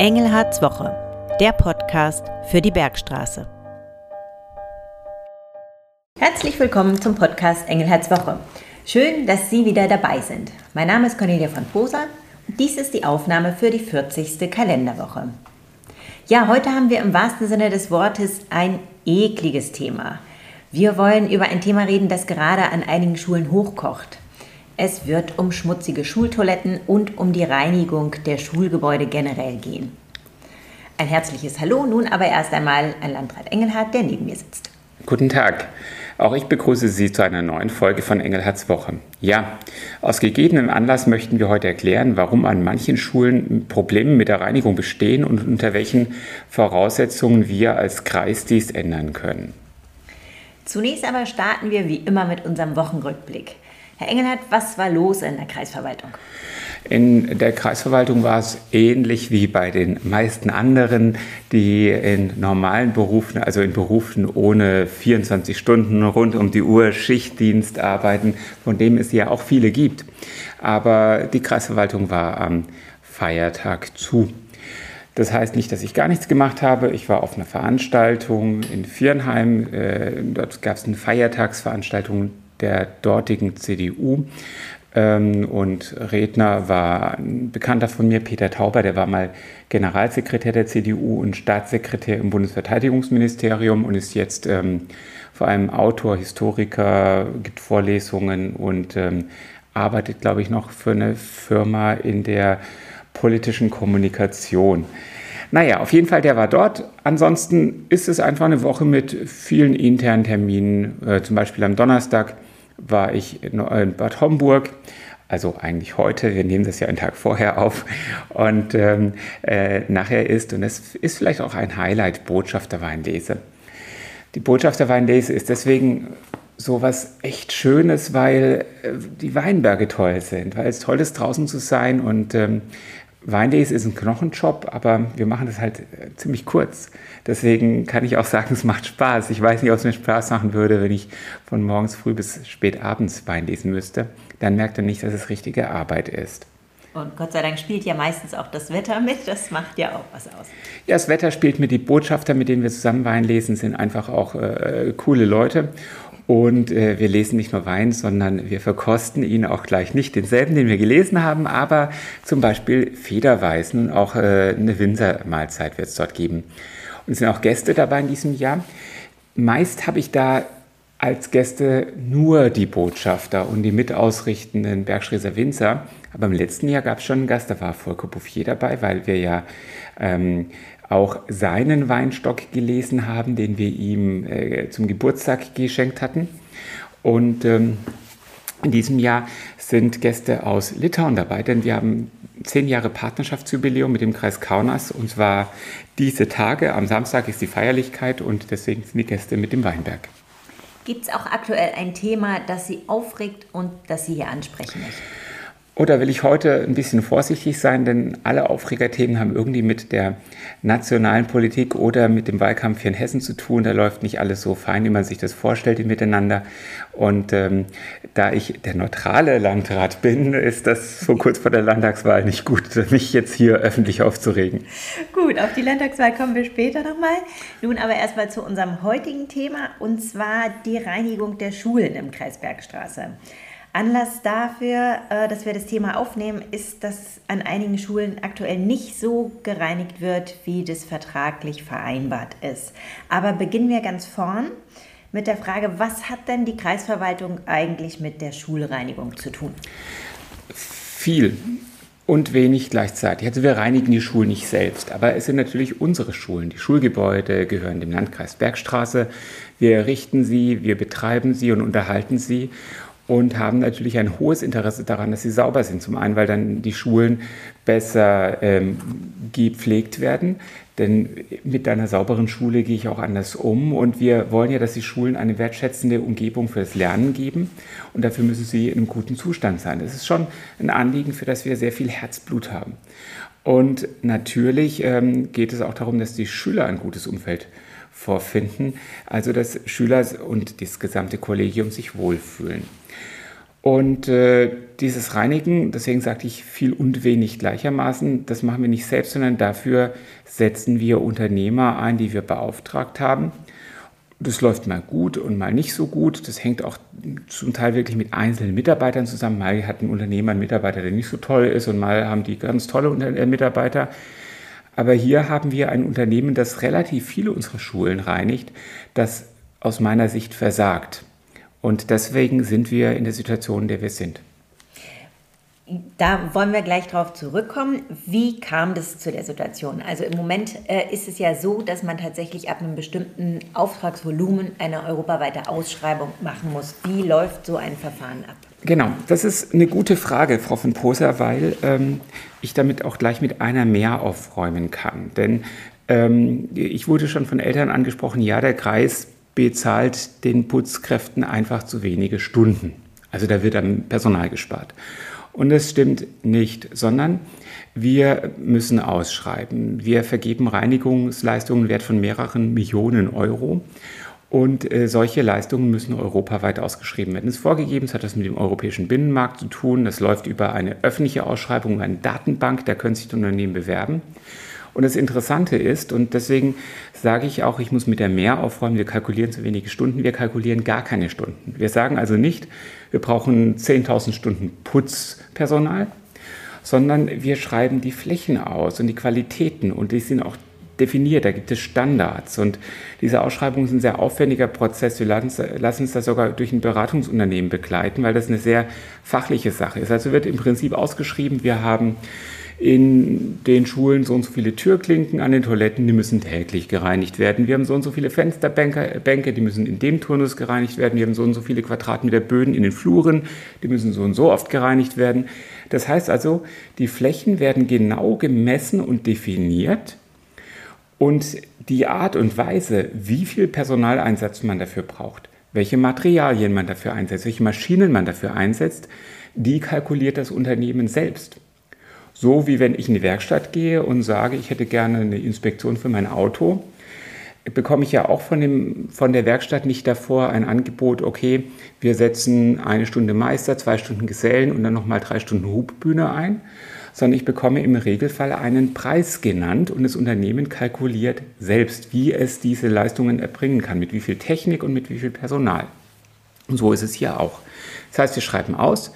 Engelhards Woche, der Podcast für die Bergstraße. Herzlich willkommen zum Podcast Engelhards Woche. Schön, dass Sie wieder dabei sind. Mein Name ist Cornelia von Poser und dies ist die Aufnahme für die 40. Kalenderwoche. Ja, heute haben wir im wahrsten Sinne des Wortes ein ekliges Thema. Wir wollen über ein Thema reden, das gerade an einigen Schulen hochkocht. Es wird um schmutzige Schultoiletten und um die Reinigung der Schulgebäude generell gehen. Ein herzliches Hallo nun aber erst einmal an Landrat Engelhardt, der neben mir sitzt. Guten Tag. Auch ich begrüße Sie zu einer neuen Folge von Engelhards Woche. Ja, aus gegebenem Anlass möchten wir heute erklären, warum an manchen Schulen Probleme mit der Reinigung bestehen und unter welchen Voraussetzungen wir als Kreis dies ändern können. Zunächst aber starten wir wie immer mit unserem Wochenrückblick. Herr Engelhardt, was war los in der Kreisverwaltung? In der Kreisverwaltung war es ähnlich wie bei den meisten anderen, die in normalen Berufen, also in Berufen ohne 24 Stunden rund um die Uhr Schichtdienst arbeiten, von dem es ja auch viele gibt. Aber die Kreisverwaltung war am Feiertag zu. Das heißt nicht, dass ich gar nichts gemacht habe. Ich war auf einer Veranstaltung in Viernheim. Äh, dort gab es eine Feiertagsveranstaltung der dortigen CDU. Ähm, und Redner war ein Bekannter von mir, Peter Tauber, der war mal Generalsekretär der CDU und Staatssekretär im Bundesverteidigungsministerium und ist jetzt ähm, vor allem Autor, Historiker, gibt Vorlesungen und ähm, arbeitet, glaube ich, noch für eine Firma in der politischen Kommunikation. Naja, auf jeden Fall, der war dort. Ansonsten ist es einfach eine Woche mit vielen internen Terminen, äh, zum Beispiel am Donnerstag war ich in Bad Homburg also eigentlich heute, wir nehmen das ja einen Tag vorher auf und ähm, äh, nachher ist, und das ist vielleicht auch ein Highlight, Botschafterweinlese. Die Botschafterweinlese ist deswegen so was echt Schönes, weil äh, die Weinberge toll sind, weil es toll ist, draußen zu sein und ähm, Weinlese ist ein Knochenjob, aber wir machen das halt äh, ziemlich kurz. Deswegen kann ich auch sagen, es macht Spaß. Ich weiß nicht, ob es mir Spaß machen würde, wenn ich von morgens früh bis spät abends Wein lesen müsste. Dann merkt er nicht, dass es richtige Arbeit ist. Und Gott sei Dank spielt ja meistens auch das Wetter mit. Das macht ja auch was aus. Ja, das Wetter spielt mit. Die Botschafter, mit denen wir zusammen Wein lesen, sind einfach auch äh, coole Leute. Und äh, wir lesen nicht nur Wein, sondern wir verkosten ihn auch gleich nicht denselben, den wir gelesen haben, aber zum Beispiel Federweißen. Auch äh, eine Winzermahlzeit wird es dort geben. Und es sind auch Gäste dabei in diesem Jahr. Meist habe ich da als Gäste nur die Botschafter und die mitausrichtenden Bergschreser Winzer. Aber im letzten Jahr gab es schon einen Gast, da war Volker Bouffier dabei, weil wir ja ähm, auch seinen Weinstock gelesen haben, den wir ihm äh, zum Geburtstag geschenkt hatten. Und ähm, in diesem Jahr sind Gäste aus Litauen dabei, denn wir haben zehn Jahre Partnerschaftsjubiläum mit dem Kreis Kaunas und zwar diese Tage. Am Samstag ist die Feierlichkeit und deswegen sind die Gäste mit dem Weinberg. Gibt es auch aktuell ein Thema, das Sie aufregt und das Sie hier ansprechen möchten? Oder will ich heute ein bisschen vorsichtig sein, denn alle Aufregerthemen haben irgendwie mit der nationalen Politik oder mit dem Wahlkampf hier in Hessen zu tun. Da läuft nicht alles so fein, wie man sich das vorstellt miteinander. Und ähm, da ich der neutrale Landrat bin, ist das so kurz vor der Landtagswahl nicht gut, mich jetzt hier öffentlich aufzuregen. Gut, auf die Landtagswahl kommen wir später nochmal. Nun aber erstmal zu unserem heutigen Thema und zwar die Reinigung der Schulen im Kreis Bergstraße. Anlass dafür, äh, dass wir das Thema aufnehmen, ist, dass an einigen Schulen aktuell nicht so gereinigt wird, wie das vertraglich vereinbart ist. Aber beginnen wir ganz vorn mit der Frage, was hat denn die Kreisverwaltung eigentlich mit der Schulreinigung zu tun? Viel und wenig gleichzeitig. Also wir reinigen die Schulen nicht selbst, aber es sind natürlich unsere Schulen. Die Schulgebäude gehören dem Landkreis Bergstraße. Wir errichten sie, wir betreiben sie und unterhalten sie und haben natürlich ein hohes Interesse daran, dass sie sauber sind. Zum einen, weil dann die Schulen besser ähm, gepflegt werden, denn mit einer sauberen Schule gehe ich auch anders um und wir wollen ja, dass die Schulen eine wertschätzende Umgebung für das Lernen geben und dafür müssen sie in einem guten Zustand sein. Das ist schon ein Anliegen, für das wir sehr viel Herzblut haben. Und natürlich ähm, geht es auch darum, dass die Schüler ein gutes Umfeld vorfinden, also dass Schüler und das gesamte Kollegium sich wohlfühlen. Und äh, dieses Reinigen, deswegen sagte ich viel und wenig gleichermaßen, das machen wir nicht selbst, sondern dafür setzen wir Unternehmer ein, die wir beauftragt haben. Das läuft mal gut und mal nicht so gut. Das hängt auch zum Teil wirklich mit einzelnen Mitarbeitern zusammen. Mal hat ein Unternehmer einen Mitarbeiter, der nicht so toll ist und mal haben die ganz tolle äh, Mitarbeiter. Aber hier haben wir ein Unternehmen, das relativ viele unserer Schulen reinigt, das aus meiner Sicht versagt. Und deswegen sind wir in der Situation, in der wir sind. Da wollen wir gleich drauf zurückkommen. Wie kam das zu der Situation? Also im Moment äh, ist es ja so, dass man tatsächlich ab einem bestimmten Auftragsvolumen eine europaweite Ausschreibung machen muss. Wie läuft so ein Verfahren ab? Genau, das ist eine gute Frage, Frau von Poser, weil ähm, ich damit auch gleich mit einer mehr aufräumen kann. Denn ähm, ich wurde schon von Eltern angesprochen, ja, der Kreis bezahlt den Putzkräften einfach zu wenige Stunden. Also da wird am Personal gespart. Und das stimmt nicht, sondern wir müssen ausschreiben. Wir vergeben Reinigungsleistungen wert von mehreren Millionen Euro. Und äh, solche Leistungen müssen europaweit ausgeschrieben werden. Das ist vorgegeben, es hat das mit dem europäischen Binnenmarkt zu tun. Das läuft über eine öffentliche Ausschreibung, eine Datenbank, da können sich die Unternehmen bewerben. Und das Interessante ist, und deswegen sage ich auch, ich muss mit der Mehr aufräumen, wir kalkulieren zu wenige Stunden, wir kalkulieren gar keine Stunden. Wir sagen also nicht, wir brauchen 10.000 Stunden Putzpersonal, sondern wir schreiben die Flächen aus und die Qualitäten und die sind auch definiert, da gibt es Standards. Und diese Ausschreibung ist ein sehr aufwendiger Prozess. Wir lassen uns das sogar durch ein Beratungsunternehmen begleiten, weil das eine sehr fachliche Sache ist. Also wird im Prinzip ausgeschrieben, wir haben in den Schulen so und so viele Türklinken an den Toiletten, die müssen täglich gereinigt werden. Wir haben so und so viele Fensterbänke, Bänke, die müssen in dem Turnus gereinigt werden. Wir haben so und so viele Quadratmeter Böden in den Fluren, die müssen so und so oft gereinigt werden. Das heißt also, die Flächen werden genau gemessen und definiert und die Art und Weise, wie viel Personaleinsatz man dafür braucht, welche Materialien man dafür einsetzt, welche Maschinen man dafür einsetzt, die kalkuliert das Unternehmen selbst. So wie wenn ich in die Werkstatt gehe und sage, ich hätte gerne eine Inspektion für mein Auto, bekomme ich ja auch von, dem, von der Werkstatt nicht davor ein Angebot, okay, wir setzen eine Stunde Meister, zwei Stunden Gesellen und dann nochmal drei Stunden Hubbühne ein, sondern ich bekomme im Regelfall einen Preis genannt und das Unternehmen kalkuliert selbst, wie es diese Leistungen erbringen kann, mit wie viel Technik und mit wie viel Personal. Und so ist es hier auch. Das heißt, wir schreiben aus,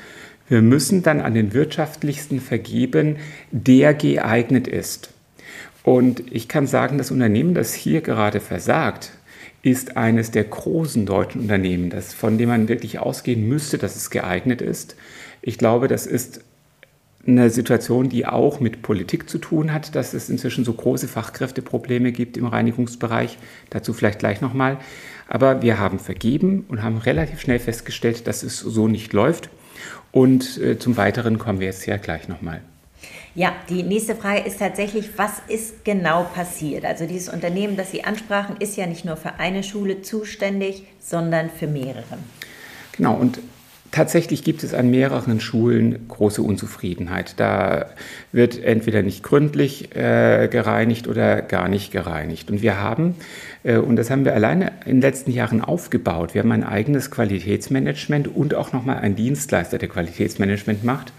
wir müssen dann an den wirtschaftlichsten vergeben, der geeignet ist. Und ich kann sagen, das Unternehmen, das hier gerade versagt, ist eines der großen deutschen Unternehmen, das, von dem man wirklich ausgehen müsste, dass es geeignet ist. Ich glaube, das ist eine Situation, die auch mit Politik zu tun hat, dass es inzwischen so große Fachkräfteprobleme gibt im Reinigungsbereich. Dazu vielleicht gleich nochmal. Aber wir haben vergeben und haben relativ schnell festgestellt, dass es so nicht läuft. Und äh, zum Weiteren kommen wir jetzt ja gleich nochmal. Ja, die nächste Frage ist tatsächlich, was ist genau passiert? Also dieses Unternehmen, das Sie ansprachen, ist ja nicht nur für eine Schule zuständig, sondern für mehrere. Genau, und Tatsächlich gibt es an mehreren Schulen große Unzufriedenheit. Da wird entweder nicht gründlich äh, gereinigt oder gar nicht gereinigt. Und wir haben, äh, und das haben wir alleine in den letzten Jahren aufgebaut, wir haben ein eigenes Qualitätsmanagement und auch nochmal einen Dienstleister, der Qualitätsmanagement macht.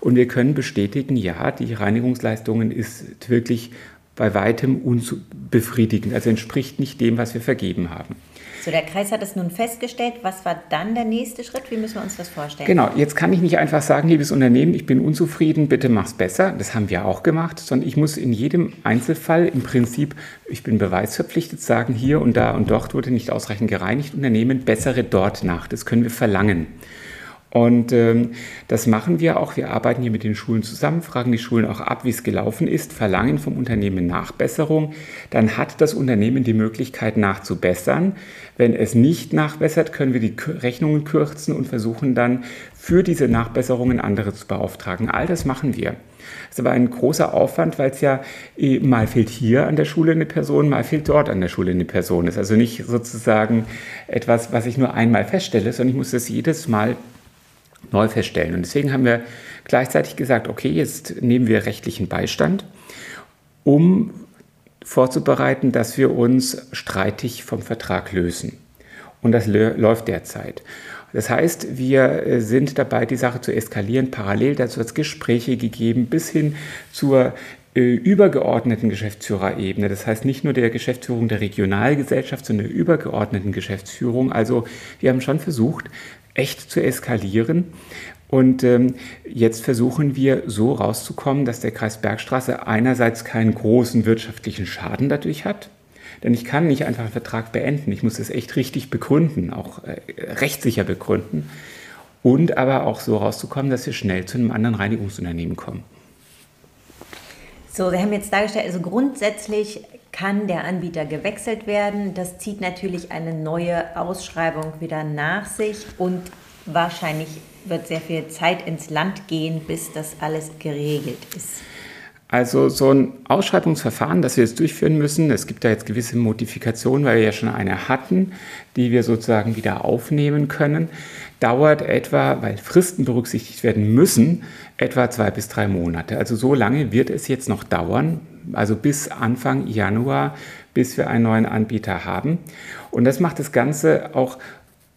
Und wir können bestätigen, ja, die Reinigungsleistungen ist wirklich bei weitem unbefriedigend, also entspricht nicht dem, was wir vergeben haben. So, der Kreis hat es nun festgestellt. Was war dann der nächste Schritt? Wie müssen wir uns das vorstellen? Genau, jetzt kann ich nicht einfach sagen, liebes Unternehmen, ich bin unzufrieden, bitte mach's besser. Das haben wir auch gemacht, sondern ich muss in jedem Einzelfall im Prinzip, ich bin beweisverpflichtet, sagen, hier und da und dort wurde nicht ausreichend gereinigt, Unternehmen bessere dort nach. Das können wir verlangen. Und ähm, das machen wir auch. Wir arbeiten hier mit den Schulen zusammen, fragen die Schulen auch ab, wie es gelaufen ist, verlangen vom Unternehmen Nachbesserung. Dann hat das Unternehmen die Möglichkeit nachzubessern. Wenn es nicht nachbessert, können wir die Rechnungen kürzen und versuchen dann für diese Nachbesserungen andere zu beauftragen. All das machen wir. Das ist aber ein großer Aufwand, weil es ja eh, mal fehlt hier an der Schule eine Person, mal fehlt dort an der Schule eine Person. Das ist also nicht sozusagen etwas, was ich nur einmal feststelle, sondern ich muss das jedes Mal neu feststellen. Und deswegen haben wir gleichzeitig gesagt, okay, jetzt nehmen wir rechtlichen Beistand, um vorzubereiten, dass wir uns streitig vom Vertrag lösen. Und das läuft derzeit. Das heißt, wir äh, sind dabei, die Sache zu eskalieren. Parallel dazu hat es Gespräche gegeben bis hin zur äh, übergeordneten Geschäftsführerebene. Das heißt nicht nur der Geschäftsführung der Regionalgesellschaft, sondern der übergeordneten Geschäftsführung. Also wir haben schon versucht, echt zu eskalieren. Und ähm, jetzt versuchen wir so rauszukommen, dass der Kreis Bergstraße einerseits keinen großen wirtschaftlichen Schaden dadurch hat, denn ich kann nicht einfach einen Vertrag beenden. Ich muss es echt richtig begründen, auch äh, rechtssicher begründen. Und aber auch so rauszukommen, dass wir schnell zu einem anderen Reinigungsunternehmen kommen. So, Sie haben jetzt dargestellt, also grundsätzlich kann der Anbieter gewechselt werden. Das zieht natürlich eine neue Ausschreibung wieder nach sich und wahrscheinlich wird sehr viel Zeit ins Land gehen, bis das alles geregelt ist. Also so ein Ausschreibungsverfahren, das wir jetzt durchführen müssen, es gibt da jetzt gewisse Modifikationen, weil wir ja schon eine hatten, die wir sozusagen wieder aufnehmen können, dauert etwa, weil Fristen berücksichtigt werden müssen, etwa zwei bis drei Monate. Also so lange wird es jetzt noch dauern, also bis Anfang Januar, bis wir einen neuen Anbieter haben. Und das macht das Ganze auch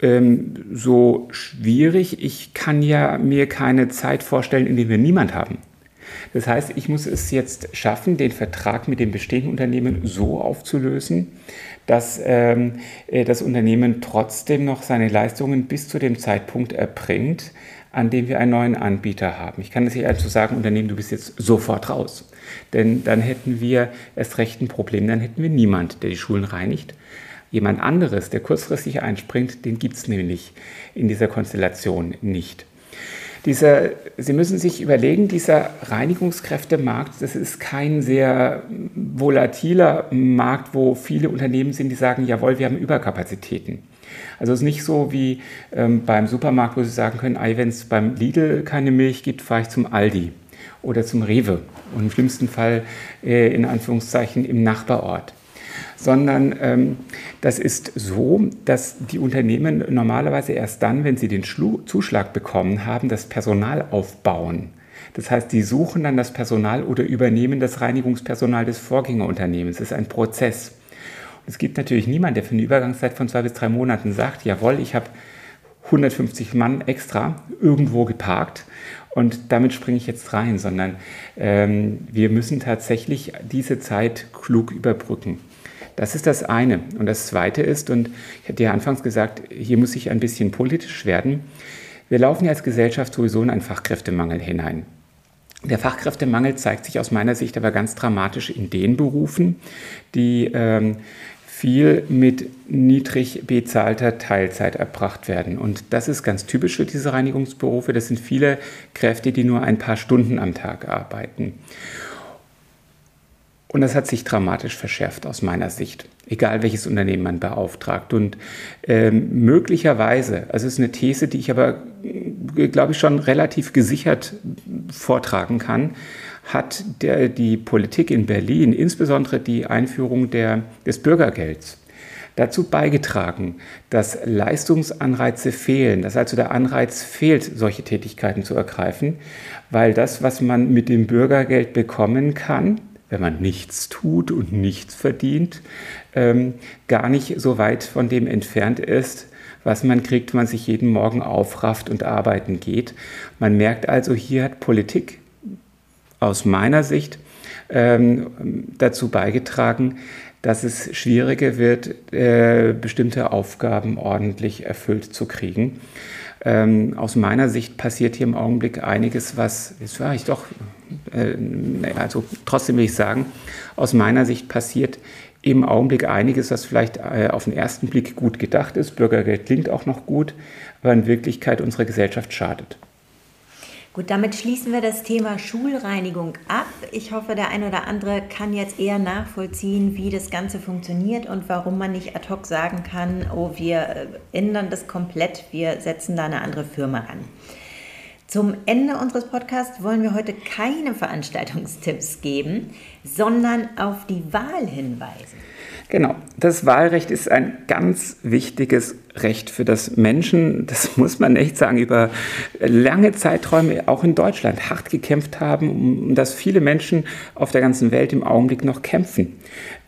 ähm, so schwierig. Ich kann ja mir keine Zeit vorstellen, in der wir niemand haben. Das heißt, ich muss es jetzt schaffen, den Vertrag mit dem bestehenden Unternehmen so aufzulösen, dass ähm, äh, das Unternehmen trotzdem noch seine Leistungen bis zu dem Zeitpunkt erbringt, an dem wir einen neuen Anbieter haben. Ich kann das hier also sagen, Unternehmen, du bist jetzt sofort raus. Denn dann hätten wir erst recht ein Problem, dann hätten wir niemand, der die Schulen reinigt. Jemand anderes, der kurzfristig einspringt, den gibt es nämlich in dieser Konstellation nicht. Dieser, Sie müssen sich überlegen, dieser Reinigungskräftemarkt, das ist kein sehr volatiler Markt, wo viele Unternehmen sind, die sagen, jawohl, wir haben Überkapazitäten. Also es ist nicht so wie ähm, beim Supermarkt, wo Sie sagen können, wenn es beim Lidl keine Milch gibt, fahre ich zum Aldi oder zum Rewe und im schlimmsten Fall äh, in Anführungszeichen im Nachbarort sondern ähm, das ist so, dass die Unternehmen normalerweise erst dann, wenn sie den Schlu Zuschlag bekommen haben, das Personal aufbauen. Das heißt, die suchen dann das Personal oder übernehmen das Reinigungspersonal des Vorgängerunternehmens. Das ist ein Prozess. Und es gibt natürlich niemanden, der für eine Übergangszeit von zwei bis drei Monaten sagt, jawohl, ich habe 150 Mann extra irgendwo geparkt und damit springe ich jetzt rein, sondern ähm, wir müssen tatsächlich diese Zeit klug überbrücken. Das ist das eine. Und das zweite ist, und ich hatte ja anfangs gesagt, hier muss ich ein bisschen politisch werden. Wir laufen ja als Gesellschaft sowieso in einen Fachkräftemangel hinein. Der Fachkräftemangel zeigt sich aus meiner Sicht aber ganz dramatisch in den Berufen, die ähm, viel mit niedrig bezahlter Teilzeit erbracht werden. Und das ist ganz typisch für diese Reinigungsberufe. Das sind viele Kräfte, die nur ein paar Stunden am Tag arbeiten. Und das hat sich dramatisch verschärft aus meiner Sicht, egal welches Unternehmen man beauftragt. Und ähm, möglicherweise, also es ist eine These, die ich aber, äh, glaube ich, schon relativ gesichert vortragen kann, hat der, die Politik in Berlin, insbesondere die Einführung der, des Bürgergelds, dazu beigetragen, dass Leistungsanreize fehlen, dass also der Anreiz fehlt, solche Tätigkeiten zu ergreifen, weil das, was man mit dem Bürgergeld bekommen kann, wenn man nichts tut und nichts verdient, ähm, gar nicht so weit von dem entfernt ist, was man kriegt, wenn man sich jeden Morgen aufrafft und arbeiten geht. Man merkt also, hier hat Politik aus meiner Sicht ähm, dazu beigetragen, dass es schwieriger wird, äh, bestimmte Aufgaben ordentlich erfüllt zu kriegen. Ähm, aus meiner Sicht passiert hier im Augenblick einiges, was, jetzt war ich doch, äh, also trotzdem will ich sagen, aus meiner Sicht passiert im Augenblick einiges, was vielleicht äh, auf den ersten Blick gut gedacht ist. Bürgergeld klingt auch noch gut, aber in Wirklichkeit unserer Gesellschaft schadet. Gut, damit schließen wir das Thema Schulreinigung ab. Ich hoffe, der eine oder andere kann jetzt eher nachvollziehen, wie das Ganze funktioniert und warum man nicht ad hoc sagen kann, oh, wir äh, ändern das komplett, wir setzen da eine andere Firma ran. Zum Ende unseres Podcasts wollen wir heute keine Veranstaltungstipps geben, sondern auf die Wahl hinweisen. Genau, das Wahlrecht ist ein ganz wichtiges Wahlrecht, für das Menschen, das muss man echt sagen, über lange Zeiträume auch in Deutschland hart gekämpft haben, um das viele Menschen auf der ganzen Welt im Augenblick noch kämpfen.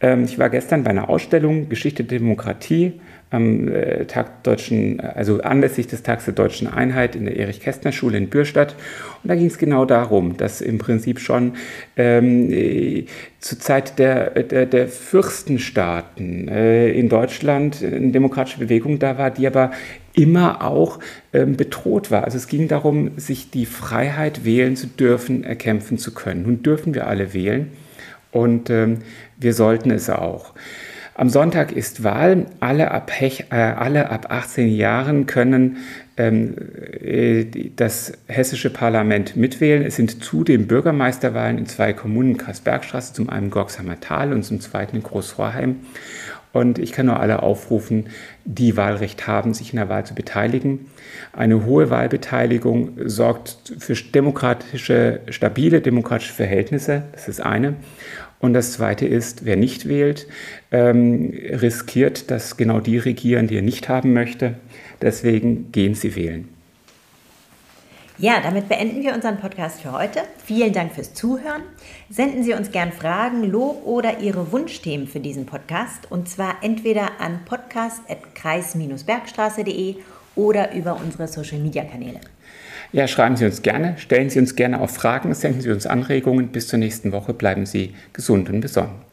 Ähm, ich war gestern bei einer Ausstellung Geschichte der Demokratie am äh, Tag deutschen, also anlässlich des Tags der deutschen Einheit in der Erich-Kästner-Schule in Bürstadt. Und da ging es genau darum, dass im Prinzip schon ähm, äh, zur Zeit der, der, der Fürstenstaaten äh, in Deutschland eine demokratische Bewegung da war, die aber immer auch ähm, bedroht war. Also es ging darum, sich die Freiheit wählen zu dürfen, erkämpfen zu können. Nun dürfen wir alle wählen und ähm, wir sollten es auch. Am Sonntag ist Wahl. Alle ab, äh, alle ab 18 Jahren können ähm, äh, das hessische Parlament mitwählen. Es sind zudem Bürgermeisterwahlen in zwei Kommunen, Kreisbergstraße, zum einen Gorksheimer Tal und zum zweiten in Großvorheim. Und ich kann nur alle aufrufen, die Wahlrecht haben, sich in der Wahl zu beteiligen. Eine hohe Wahlbeteiligung sorgt für demokratische, stabile demokratische Verhältnisse. Das ist eine. Und das Zweite ist, wer nicht wählt, ähm, riskiert, dass genau die regieren, die er nicht haben möchte. Deswegen gehen Sie wählen. Ja, damit beenden wir unseren Podcast für heute. Vielen Dank fürs Zuhören. Senden Sie uns gern Fragen, Lob oder Ihre Wunschthemen für diesen Podcast und zwar entweder an podcast.kreis-bergstraße.de oder über unsere Social Media Kanäle. Ja, schreiben Sie uns gerne, stellen Sie uns gerne auch Fragen, senden Sie uns Anregungen. Bis zur nächsten Woche bleiben Sie gesund und besonnen.